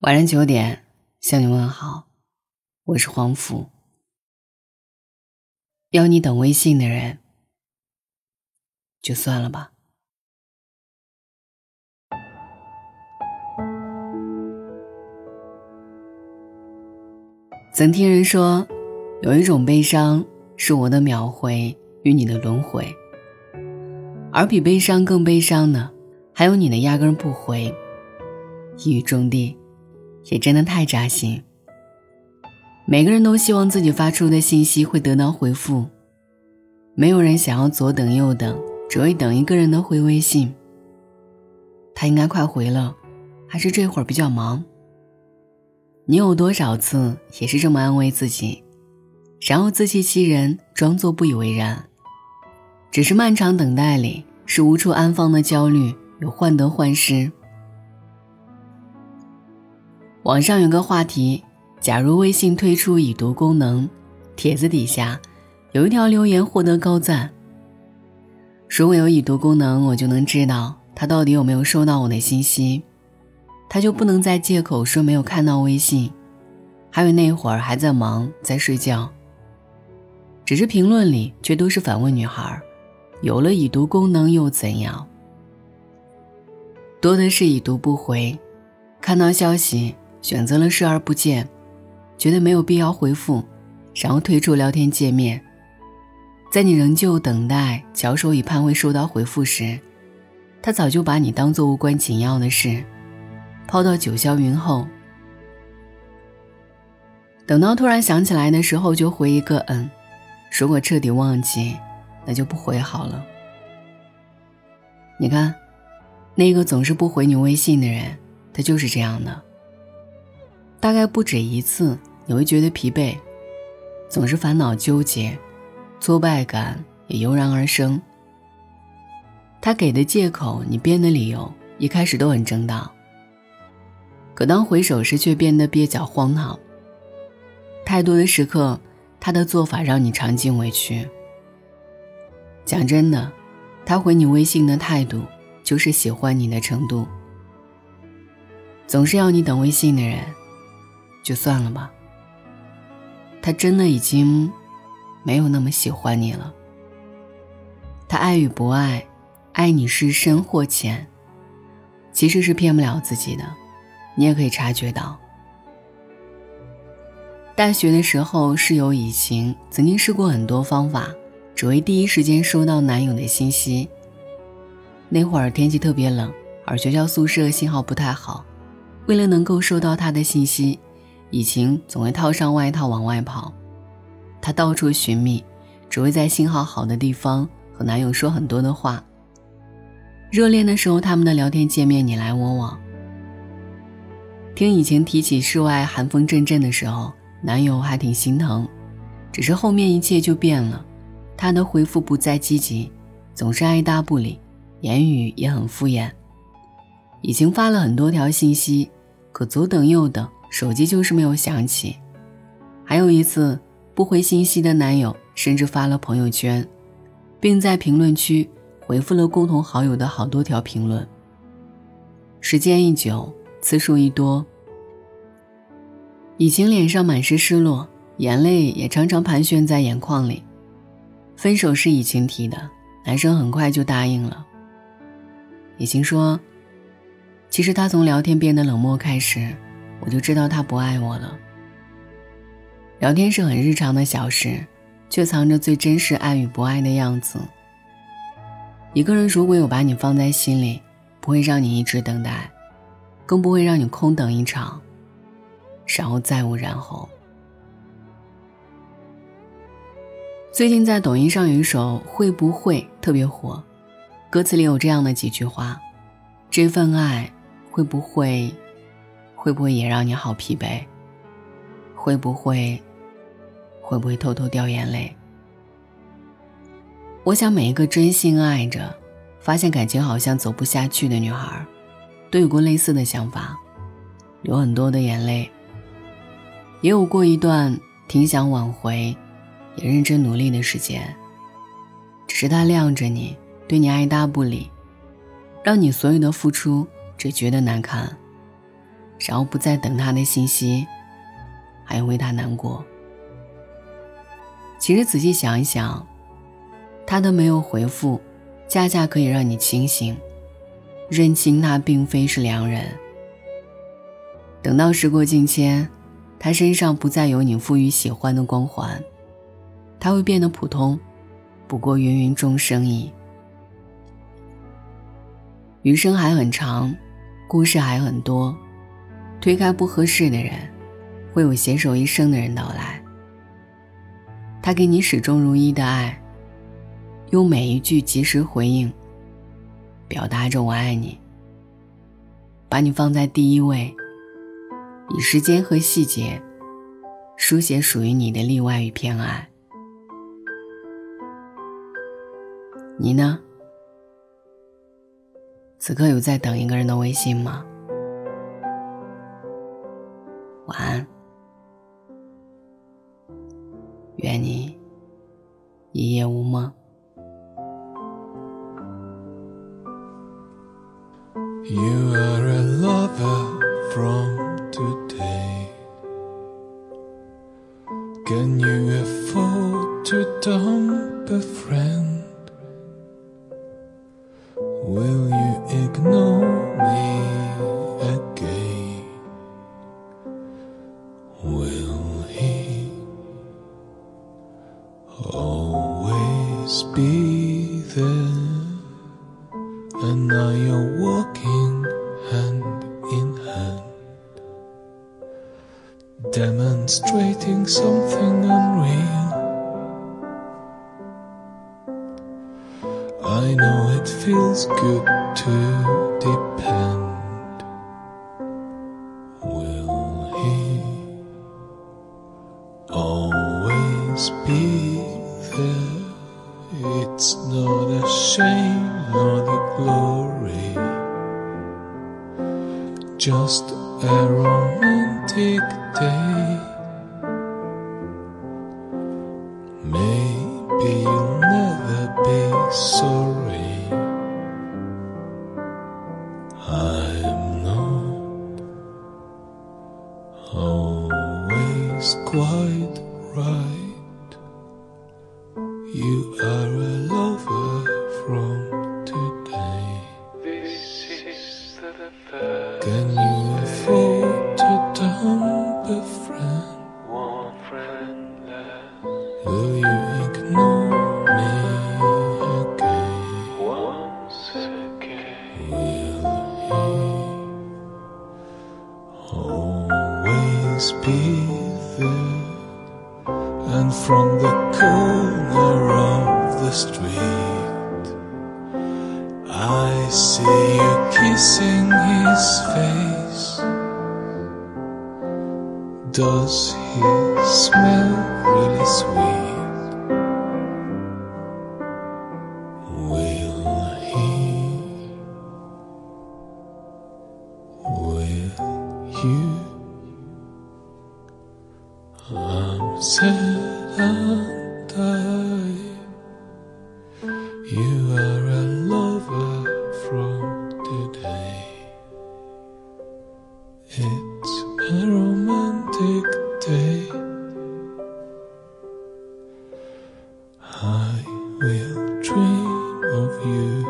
晚上九点向你问好，我是黄甫。要你等微信的人，就算了吧。曾听人说，有一种悲伤是我的秒回与你的轮回，而比悲伤更悲伤的，还有你的压根不回，一语中的。也真的太扎心。每个人都希望自己发出的信息会得到回复，没有人想要左等右等，只为等一个人的回微信。他应该快回了，还是这会儿比较忙？你有多少次也是这么安慰自己，然后自欺欺人，装作不以为然？只是漫长等待里，是无处安放的焦虑，有患得患失。网上有个话题：假如微信推出已读功能，帖子底下有一条留言获得高赞。如果有已读功能，我就能知道他到底有没有收到我的信息，他就不能再借口说没有看到微信，还有那会儿还在忙，在睡觉。只是评论里却都是反问女孩：有了已读功能又怎样？多的是已读不回，看到消息。选择了视而不见，觉得没有必要回复，然后退出聊天界面。在你仍旧等待、翘首以盼未收到回复时，他早就把你当做无关紧要的事，抛到九霄云后。等到突然想起来的时候，就回一个“嗯”。如果彻底忘记，那就不回好了。你看，那个总是不回你微信的人，他就是这样的。大概不止一次，你会觉得疲惫，总是烦恼纠结，挫败感也油然而生。他给的借口，你编的理由，一开始都很正当，可当回首时，却变得蹩脚荒唐。太多的时刻，他的做法让你尝尽委屈。讲真的，他回你微信的态度，就是喜欢你的程度。总是要你等微信的人。就算了吧。他真的已经没有那么喜欢你了。他爱与不爱，爱你是深或浅，其实是骗不了自己的。你也可以察觉到。大学的时候，室友以晴曾经试过很多方法，只为第一时间收到男友的信息。那会儿天气特别冷，而学校宿舍信号不太好，为了能够收到他的信息。以晴总会套上外套往外跑，她到处寻觅，只会在信号好的地方和男友说很多的话。热恋的时候，他们的聊天界面你来我往。听以晴提起室外寒风阵阵的时候，男友还挺心疼，只是后面一切就变了，他的回复不再积极，总是爱答不理，言语也很敷衍。已经发了很多条信息，可左等右等。手机就是没有响起，还有一次不回信息的男友，甚至发了朋友圈，并在评论区回复了共同好友的好多条评论。时间一久，次数一多，以晴脸上满是失落，眼泪也常常盘旋在眼眶里。分手是以晴提的，男生很快就答应了。以晴说：“其实他从聊天变得冷漠开始。”我就知道他不爱我了。聊天是很日常的小事，却藏着最真实爱与不爱的样子。一个人如果有把你放在心里，不会让你一直等待，更不会让你空等一场，然后再无然后。最近在抖音上有一首《会不会》特别火，歌词里有这样的几句话：这份爱会不会？会不会也让你好疲惫？会不会，会不会偷偷掉眼泪？我想每一个真心爱着，发现感情好像走不下去的女孩，都有过类似的想法，流很多的眼泪。也有过一段挺想挽回，也认真努力的时间。只是他晾着你，对你爱答不理，让你所有的付出只觉得难堪。然后不再等他的信息，还要为他难过。其实仔细想一想，他的没有回复，恰恰可以让你清醒，认清他并非是良人。等到时过境迁，他身上不再有你赋予喜欢的光环，他会变得普通，不过芸芸众生矣。余生还很长，故事还很多，推开不合适的人，会有携手一生的人到来。他给你始终如一的爱，用每一句及时回应，表达着我爱你，把你放在第一位，以时间和细节，书写属于你的例外与偏爱。你呢？此刻有在等一个人的微信吗？安。愿你 be there. And now you're walking hand in hand, demonstrating something unreal. I know it feels good to depend. It's not a shame, not a glory, just a romantic day. Can you afford to dump a friend? One friend left. Will you ignore me again? Once again. Will he always be there? And from the corner of the street, I see you kissing his face. Does he you.